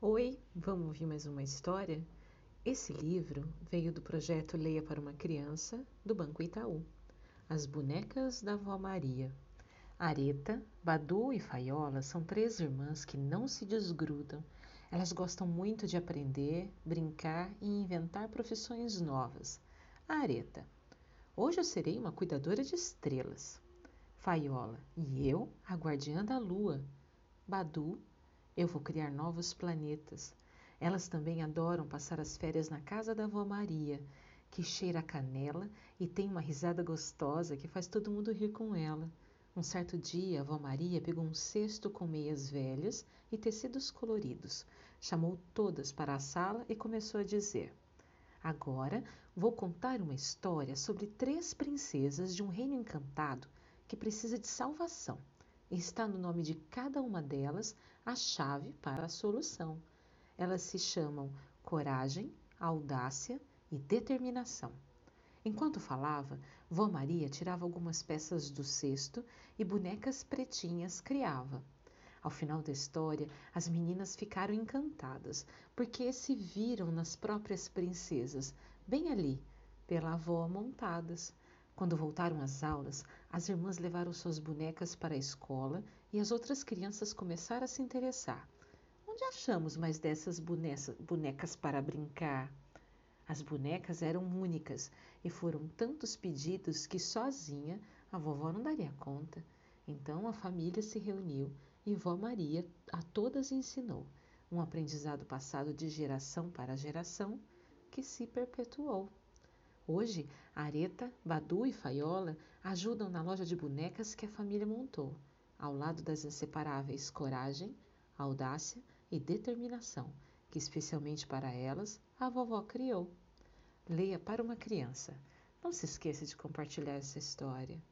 Oi, vamos ouvir mais uma história? Esse livro veio do projeto Leia para uma Criança, do Banco Itaú. As Bonecas da Vó Maria. Areta, Badu e Faiola são três irmãs que não se desgrudam. Elas gostam muito de aprender, brincar e inventar profissões novas. A Areta. Hoje eu serei uma cuidadora de estrelas. Faiola. E eu, a guardiã da lua. Badu. Eu vou criar novos planetas. Elas também adoram passar as férias na casa da avó Maria, que cheira a canela e tem uma risada gostosa que faz todo mundo rir com ela. Um certo dia, a avó Maria pegou um cesto com meias velhas e tecidos coloridos, chamou todas para a sala e começou a dizer: Agora vou contar uma história sobre três princesas de um reino encantado que precisa de salvação está no nome de cada uma delas a chave para a solução. Elas se chamam coragem, audácia e determinação. Enquanto falava, Vó Maria tirava algumas peças do cesto e bonecas pretinhas criava. Ao final da história, as meninas ficaram encantadas, porque se viram nas próprias princesas, bem ali, pela avó montadas. Quando voltaram às aulas, as irmãs levaram suas bonecas para a escola e as outras crianças começaram a se interessar. Onde achamos mais dessas bonecas para brincar? As bonecas eram únicas e foram tantos pedidos que sozinha a vovó não daria conta. Então a família se reuniu e vó Maria a todas ensinou, um aprendizado passado de geração para geração que se perpetuou. Hoje, Areta, Badu e Faiola ajudam na loja de bonecas que a família montou, ao lado das inseparáveis coragem, audácia e determinação, que especialmente para elas a vovó criou. Leia para uma criança. Não se esqueça de compartilhar essa história.